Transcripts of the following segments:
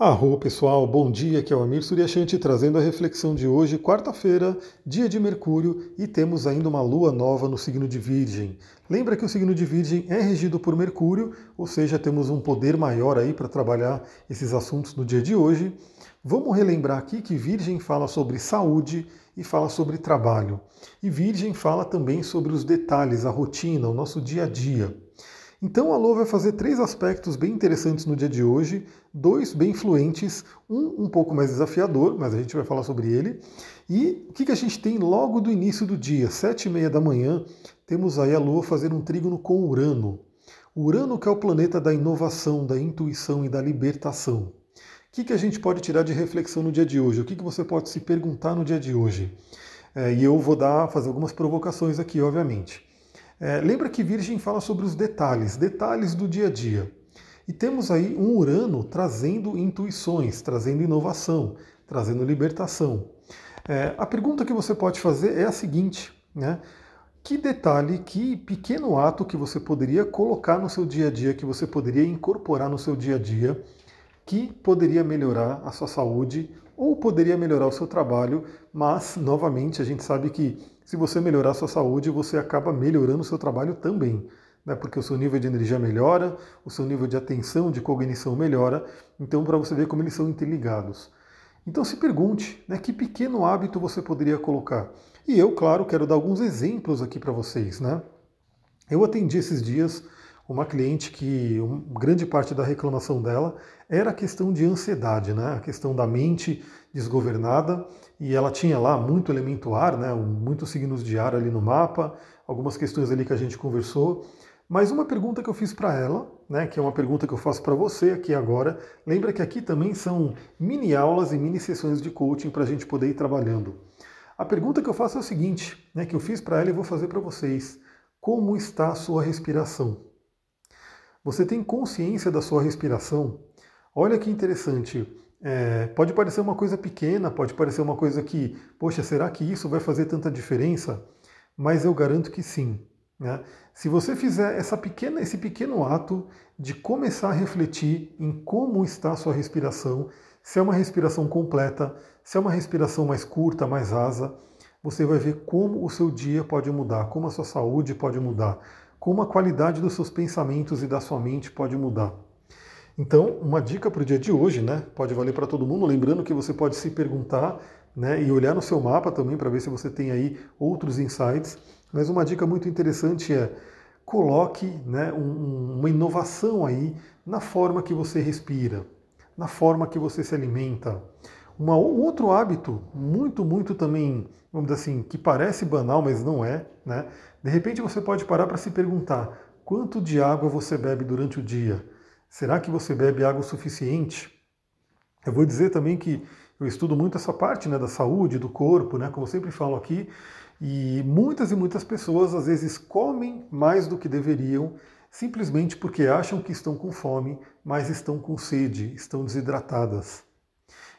Arro pessoal, bom dia, aqui é o Amir Suryashanti trazendo a reflexão de hoje, quarta-feira, dia de Mercúrio, e temos ainda uma lua nova no signo de Virgem. Lembra que o signo de Virgem é regido por Mercúrio, ou seja, temos um poder maior aí para trabalhar esses assuntos no dia de hoje. Vamos relembrar aqui que Virgem fala sobre saúde e fala sobre trabalho. E Virgem fala também sobre os detalhes, a rotina, o nosso dia a dia. Então a Lua vai fazer três aspectos bem interessantes no dia de hoje, dois bem fluentes, um um pouco mais desafiador, mas a gente vai falar sobre ele. E o que, que a gente tem logo do início do dia, sete e meia da manhã, temos aí a Lua fazendo um trígono com Urano. Urano que é o planeta da inovação, da intuição e da libertação. O que, que a gente pode tirar de reflexão no dia de hoje? O que, que você pode se perguntar no dia de hoje? É, e eu vou dar, fazer algumas provocações aqui, obviamente. É, lembra que Virgem fala sobre os detalhes, detalhes do dia a dia. E temos aí um Urano trazendo intuições, trazendo inovação, trazendo libertação. É, a pergunta que você pode fazer é a seguinte, né? Que detalhe, que pequeno ato que você poderia colocar no seu dia a dia, que você poderia incorporar no seu dia a dia, que poderia melhorar a sua saúde ou poderia melhorar o seu trabalho, mas, novamente, a gente sabe que se você melhorar a sua saúde, você acaba melhorando o seu trabalho também, né? porque o seu nível de energia melhora, o seu nível de atenção, de cognição melhora, então para você ver como eles são interligados. Então se pergunte, né, que pequeno hábito você poderia colocar? E eu, claro, quero dar alguns exemplos aqui para vocês, né? Eu atendi esses dias uma cliente que uma grande parte da reclamação dela era a questão de ansiedade, né? a questão da mente desgovernada, e ela tinha lá muito elemento ar, né? muitos signos de ar ali no mapa, algumas questões ali que a gente conversou. Mas uma pergunta que eu fiz para ela, né, que é uma pergunta que eu faço para você aqui agora, lembra que aqui também são mini aulas e mini sessões de coaching para a gente poder ir trabalhando. A pergunta que eu faço é o seguinte, né, que eu fiz para ela e vou fazer para vocês: como está a sua respiração? Você tem consciência da sua respiração? Olha que interessante. É, pode parecer uma coisa pequena, pode parecer uma coisa que, poxa, será que isso vai fazer tanta diferença? Mas eu garanto que sim. Né? Se você fizer essa pequena, esse pequeno ato de começar a refletir em como está a sua respiração, se é uma respiração completa, se é uma respiração mais curta, mais rasa, você vai ver como o seu dia pode mudar, como a sua saúde pode mudar, como a qualidade dos seus pensamentos e da sua mente pode mudar. Então, uma dica para o dia de hoje, né? Pode valer para todo mundo, lembrando que você pode se perguntar né, e olhar no seu mapa também para ver se você tem aí outros insights. Mas uma dica muito interessante é coloque né, um, uma inovação aí na forma que você respira, na forma que você se alimenta. Uma, um outro hábito muito, muito também, vamos dizer assim, que parece banal, mas não é, né? De repente você pode parar para se perguntar quanto de água você bebe durante o dia? Será que você bebe água o suficiente? Eu vou dizer também que eu estudo muito essa parte né, da saúde, do corpo, né, como eu sempre falo aqui, e muitas e muitas pessoas às vezes comem mais do que deveriam, simplesmente porque acham que estão com fome, mas estão com sede, estão desidratadas.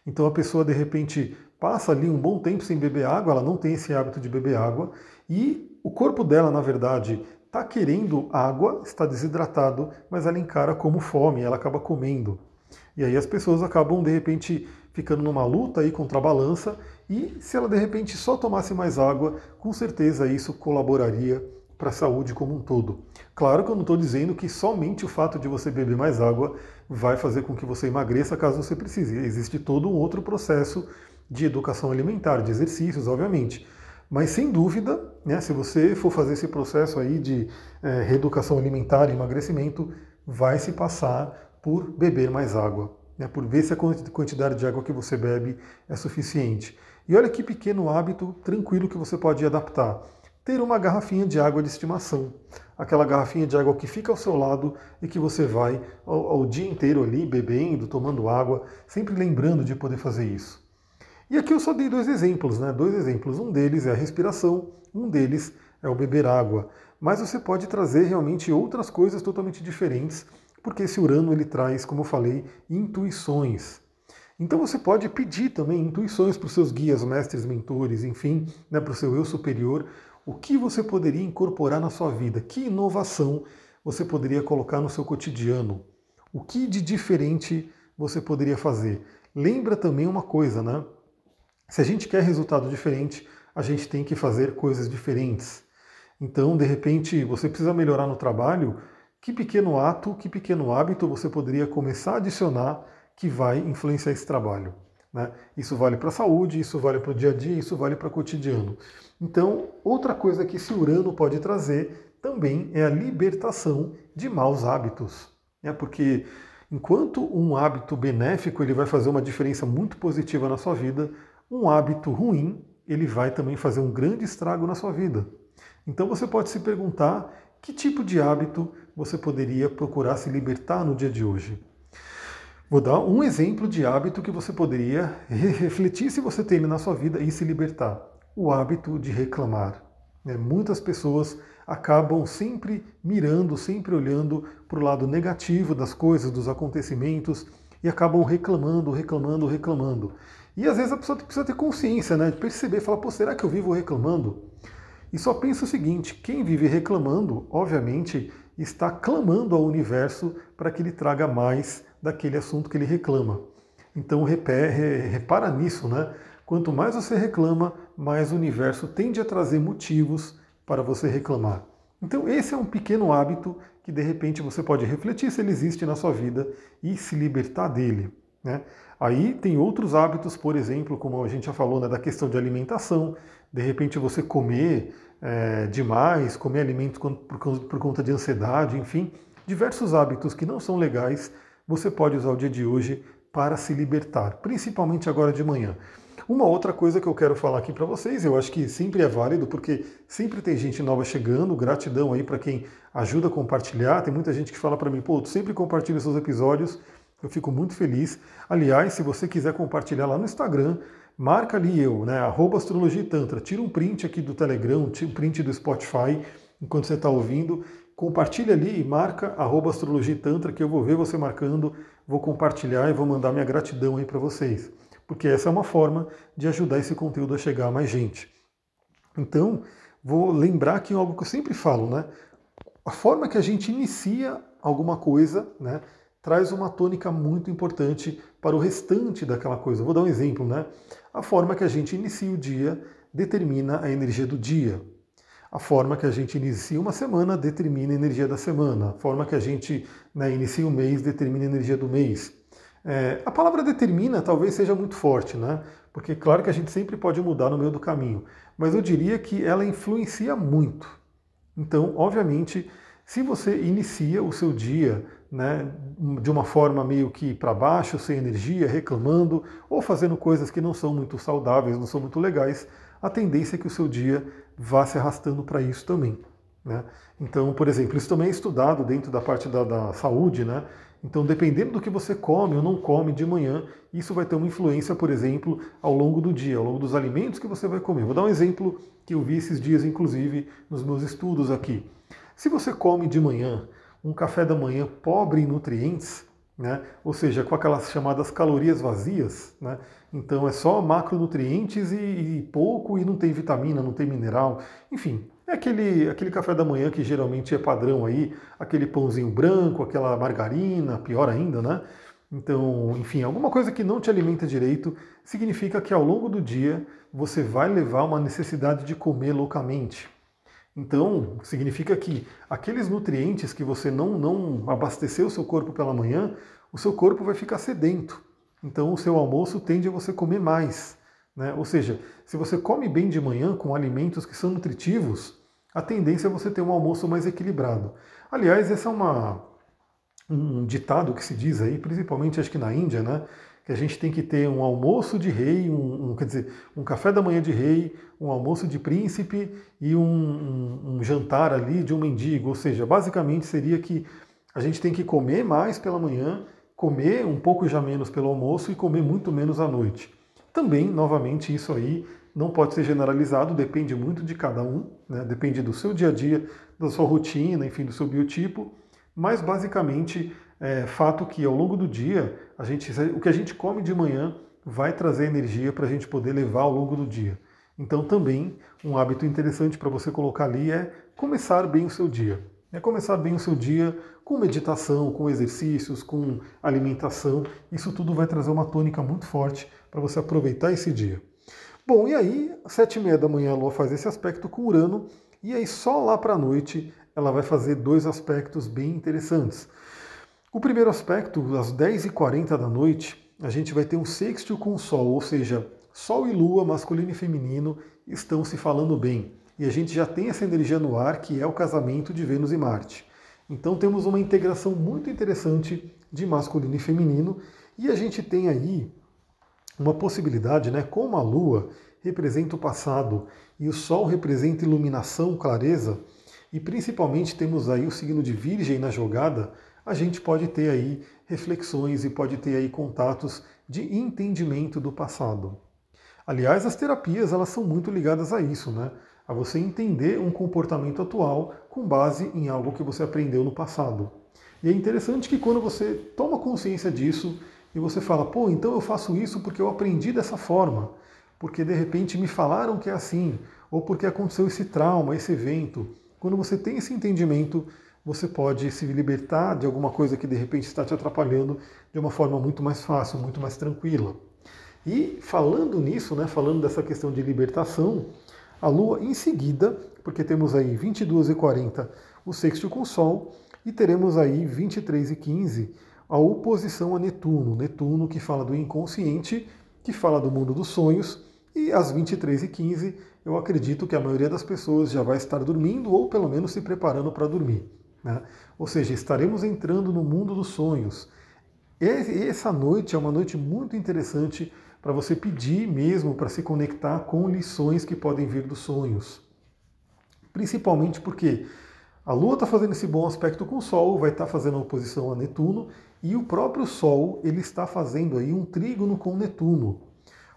Então a pessoa de repente passa ali um bom tempo sem beber água, ela não tem esse hábito de beber água, e o corpo dela, na verdade, está querendo água, está desidratado, mas ela encara como fome, ela acaba comendo. E aí as pessoas acabam de repente ficando numa luta aí contra a balança e se ela de repente só tomasse mais água, com certeza isso colaboraria para a saúde como um todo. Claro que eu não estou dizendo que somente o fato de você beber mais água vai fazer com que você emagreça caso você precise. Existe todo um outro processo de educação alimentar, de exercícios, obviamente. Mas sem dúvida, né, se você for fazer esse processo aí de é, reeducação alimentar emagrecimento, vai se passar por beber mais água, né, por ver se a quantidade de água que você bebe é suficiente. E olha que pequeno hábito tranquilo que você pode adaptar. Ter uma garrafinha de água de estimação. Aquela garrafinha de água que fica ao seu lado e que você vai ao, dia inteiro ali bebendo, tomando água, sempre lembrando de poder fazer isso. E aqui eu só dei dois exemplos, né? Dois exemplos. Um deles é a respiração, um deles é o beber água. Mas você pode trazer realmente outras coisas totalmente diferentes, porque esse Urano ele traz, como eu falei, intuições. Então você pode pedir também intuições para os seus guias, mestres, mentores, enfim, né, para o seu eu superior, o que você poderia incorporar na sua vida, que inovação você poderia colocar no seu cotidiano, o que de diferente você poderia fazer? Lembra também uma coisa, né? Se a gente quer resultado diferente, a gente tem que fazer coisas diferentes. Então, de repente, você precisa melhorar no trabalho, que pequeno ato, que pequeno hábito você poderia começar a adicionar que vai influenciar esse trabalho? Né? Isso vale para a saúde, isso vale para o dia a dia, isso vale para o cotidiano. Então, outra coisa que esse Urano pode trazer também é a libertação de maus hábitos. Né? Porque enquanto um hábito benéfico ele vai fazer uma diferença muito positiva na sua vida, um hábito ruim ele vai também fazer um grande estrago na sua vida. Então você pode se perguntar que tipo de hábito você poderia procurar se libertar no dia de hoje. Vou dar um exemplo de hábito que você poderia refletir se você tem ele na sua vida e se libertar. O hábito de reclamar. Né? Muitas pessoas acabam sempre mirando, sempre olhando para o lado negativo das coisas, dos acontecimentos e acabam reclamando, reclamando, reclamando. E às vezes a pessoa precisa ter consciência, né? De perceber, falar, pô, será que eu vivo reclamando? E só pensa o seguinte: quem vive reclamando, obviamente, está clamando ao universo para que ele traga mais daquele assunto que ele reclama. Então repara nisso, né? Quanto mais você reclama, mais o universo tende a trazer motivos para você reclamar. Então esse é um pequeno hábito que de repente você pode refletir se ele existe na sua vida e se libertar dele. Né? Aí tem outros hábitos, por exemplo, como a gente já falou, né, da questão de alimentação. De repente você comer é, demais, comer alimentos por, conta de ansiedade, enfim, diversos hábitos que não são legais você pode usar o dia de hoje para se libertar, principalmente agora de manhã. Uma outra coisa que eu quero falar aqui para vocês, eu acho que sempre é válido, porque sempre tem gente nova chegando, gratidão aí para quem ajuda a compartilhar. Tem muita gente que fala para mim, pô, sempre compartilha seus episódios, eu fico muito feliz. Aliás, se você quiser compartilhar lá no Instagram, marca ali eu, né, arroba astrologia e tantra, tira um print aqui do Telegram, um print do Spotify, enquanto você está ouvindo, compartilha ali e marca arroba astrologia tantra que eu vou ver você marcando, vou compartilhar e vou mandar minha gratidão aí para vocês. Porque essa é uma forma de ajudar esse conteúdo a chegar a mais gente. Então, vou lembrar aqui algo que eu sempre falo, né? A forma que a gente inicia alguma coisa, né, traz uma tônica muito importante para o restante daquela coisa. vou dar um exemplo, né? A forma que a gente inicia o dia determina a energia do dia. A forma que a gente inicia uma semana determina a energia da semana. A forma que a gente né, inicia o mês determina a energia do mês. É, a palavra determina talvez seja muito forte, né? Porque claro que a gente sempre pode mudar no meio do caminho, mas eu diria que ela influencia muito. Então, obviamente, se você inicia o seu dia né, de uma forma meio que para baixo, sem energia, reclamando ou fazendo coisas que não são muito saudáveis, não são muito legais, a tendência é que o seu dia vá se arrastando para isso também. Né? Então, por exemplo, isso também é estudado dentro da parte da, da saúde, né? Então, dependendo do que você come ou não come de manhã, isso vai ter uma influência, por exemplo, ao longo do dia, ao longo dos alimentos que você vai comer. Vou dar um exemplo que eu vi esses dias, inclusive, nos meus estudos aqui. Se você come de manhã um café da manhã pobre em nutrientes, né? ou seja, com aquelas chamadas calorias vazias, né? então é só macronutrientes e, e pouco e não tem vitamina, não tem mineral, enfim, é aquele, aquele café da manhã que geralmente é padrão aí, aquele pãozinho branco, aquela margarina, pior ainda, né? Então, enfim, alguma coisa que não te alimenta direito significa que ao longo do dia você vai levar uma necessidade de comer loucamente. Então, significa que aqueles nutrientes que você não, não abasteceu o seu corpo pela manhã, o seu corpo vai ficar sedento. Então, o seu almoço tende a você comer mais. Né? Ou seja, se você come bem de manhã com alimentos que são nutritivos, a tendência é você ter um almoço mais equilibrado. Aliás, esse é uma, um ditado que se diz aí, principalmente acho que na Índia, né? Que a gente tem que ter um almoço de rei, um, um, quer dizer, um café da manhã de rei, um almoço de príncipe e um, um, um jantar ali de um mendigo. Ou seja, basicamente seria que a gente tem que comer mais pela manhã, comer um pouco já menos pelo almoço e comer muito menos à noite. Também, novamente, isso aí não pode ser generalizado, depende muito de cada um, né? depende do seu dia a dia, da sua rotina, enfim, do seu biotipo, mas basicamente é fato que ao longo do dia, a gente, o que a gente come de manhã vai trazer energia para a gente poder levar ao longo do dia. Então também um hábito interessante para você colocar ali é começar bem o seu dia. É começar bem o seu dia com meditação, com exercícios, com alimentação. Isso tudo vai trazer uma tônica muito forte para você aproveitar esse dia. Bom, e aí, às sete e meia da manhã a Lua faz esse aspecto com Urano, e aí só lá para a noite ela vai fazer dois aspectos bem interessantes. O primeiro aspecto, às 10h40 da noite, a gente vai ter um sextil com o Sol, ou seja, Sol e Lua, masculino e feminino, estão se falando bem. E a gente já tem essa energia no ar, que é o casamento de Vênus e Marte. Então temos uma integração muito interessante de masculino e feminino, e a gente tem aí uma possibilidade, né? Como a Lua representa o passado e o Sol representa iluminação, clareza, e principalmente temos aí o signo de Virgem na jogada, a gente pode ter aí reflexões e pode ter aí contatos de entendimento do passado. Aliás, as terapias elas são muito ligadas a isso, né? A você entender um comportamento atual com base em algo que você aprendeu no passado. E é interessante que quando você toma consciência disso e você fala, pô, então eu faço isso porque eu aprendi dessa forma, porque de repente me falaram que é assim, ou porque aconteceu esse trauma, esse evento. Quando você tem esse entendimento, você pode se libertar de alguma coisa que de repente está te atrapalhando de uma forma muito mais fácil, muito mais tranquila. E falando nisso, né, falando dessa questão de libertação, a Lua em seguida, porque temos aí 22 e 40 o sexto com o Sol, e teremos aí 23 e 15 a oposição a Netuno. Netuno que fala do inconsciente, que fala do mundo dos sonhos, e às 23 e 15 eu acredito que a maioria das pessoas já vai estar dormindo ou pelo menos se preparando para dormir. Né? Ou seja, estaremos entrando no mundo dos sonhos. E essa noite é uma noite muito interessante para você pedir mesmo para se conectar com lições que podem vir dos sonhos. Principalmente porque a Lua está fazendo esse bom aspecto com o Sol, vai estar tá fazendo oposição a Netuno, e o próprio Sol ele está fazendo aí um trígono com Netuno.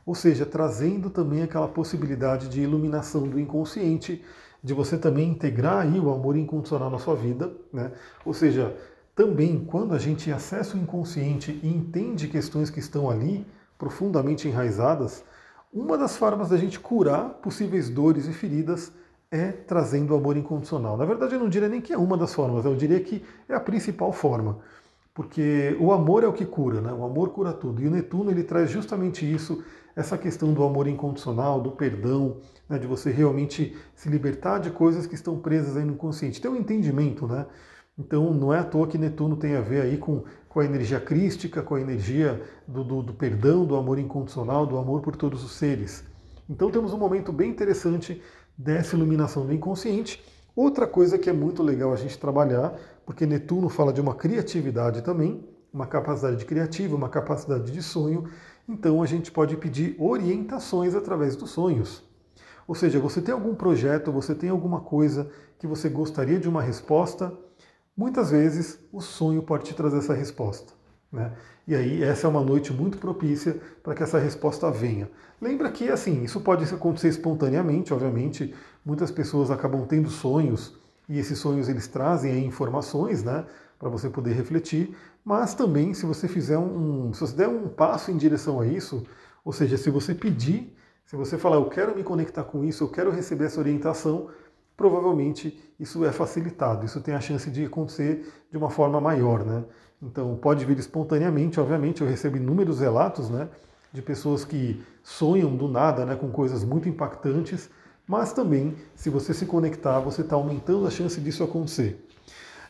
Ou seja, trazendo também aquela possibilidade de iluminação do inconsciente, de você também integrar aí o amor incondicional na sua vida, né? Ou seja, também quando a gente acessa o inconsciente e entende questões que estão ali profundamente enraizadas, uma das formas da gente curar possíveis dores e feridas é trazendo o amor incondicional. Na verdade, eu não diria nem que é uma das formas, eu diria que é a principal forma. Porque o amor é o que cura, né? O amor cura tudo. E o Netuno ele traz justamente isso, essa questão do amor incondicional, do perdão, né, de você realmente se libertar de coisas que estão presas aí no inconsciente. Tem um entendimento, né? Então não é à toa que Netuno tem a ver aí com, com a energia crística, com a energia do, do, do perdão, do amor incondicional, do amor por todos os seres. Então temos um momento bem interessante dessa iluminação do inconsciente. Outra coisa que é muito legal a gente trabalhar, porque Netuno fala de uma criatividade também, uma capacidade criativa, uma capacidade de sonho, então a gente pode pedir orientações através dos sonhos. Ou seja, você tem algum projeto, você tem alguma coisa que você gostaria de uma resposta, muitas vezes o sonho pode te trazer essa resposta. Né? E aí essa é uma noite muito propícia para que essa resposta venha. Lembra que assim, isso pode acontecer espontaneamente, obviamente, muitas pessoas acabam tendo sonhos e esses sonhos eles trazem informações, né, para você poder refletir, mas também se você fizer um, se você der um passo em direção a isso, ou seja, se você pedir, se você falar eu quero me conectar com isso, eu quero receber essa orientação, provavelmente isso é facilitado, isso tem a chance de acontecer de uma forma maior, né? Então pode vir espontaneamente, obviamente, eu recebo inúmeros relatos, né, de pessoas que sonham do nada, né, com coisas muito impactantes, mas também, se você se conectar, você está aumentando a chance disso acontecer.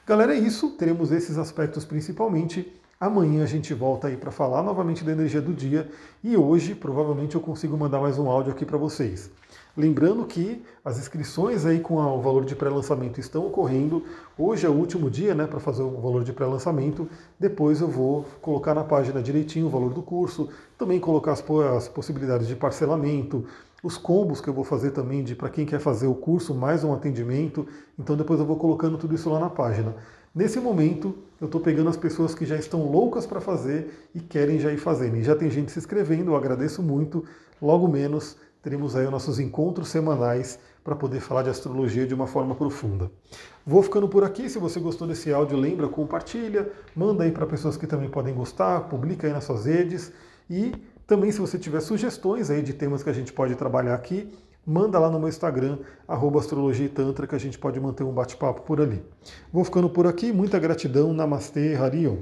Galera, é isso. Teremos esses aspectos principalmente. Amanhã a gente volta aí para falar novamente da energia do dia e hoje provavelmente eu consigo mandar mais um áudio aqui para vocês. Lembrando que as inscrições aí com o valor de pré-lançamento estão ocorrendo. Hoje é o último dia né, para fazer o valor de pré-lançamento. Depois eu vou colocar na página direitinho o valor do curso, também colocar as, as possibilidades de parcelamento, os combos que eu vou fazer também de para quem quer fazer o curso mais um atendimento. Então depois eu vou colocando tudo isso lá na página. Nesse momento, eu estou pegando as pessoas que já estão loucas para fazer e querem já ir fazendo. E já tem gente se inscrevendo, eu agradeço muito. Logo menos teremos aí os nossos encontros semanais para poder falar de astrologia de uma forma profunda. Vou ficando por aqui. Se você gostou desse áudio, lembra, compartilha, manda aí para pessoas que também podem gostar, publica aí nas suas redes e também se você tiver sugestões aí de temas que a gente pode trabalhar aqui, manda lá no meu Instagram, arroba astrologia e tantra, que a gente pode manter um bate-papo por ali. Vou ficando por aqui, muita gratidão, Namastê, Harion.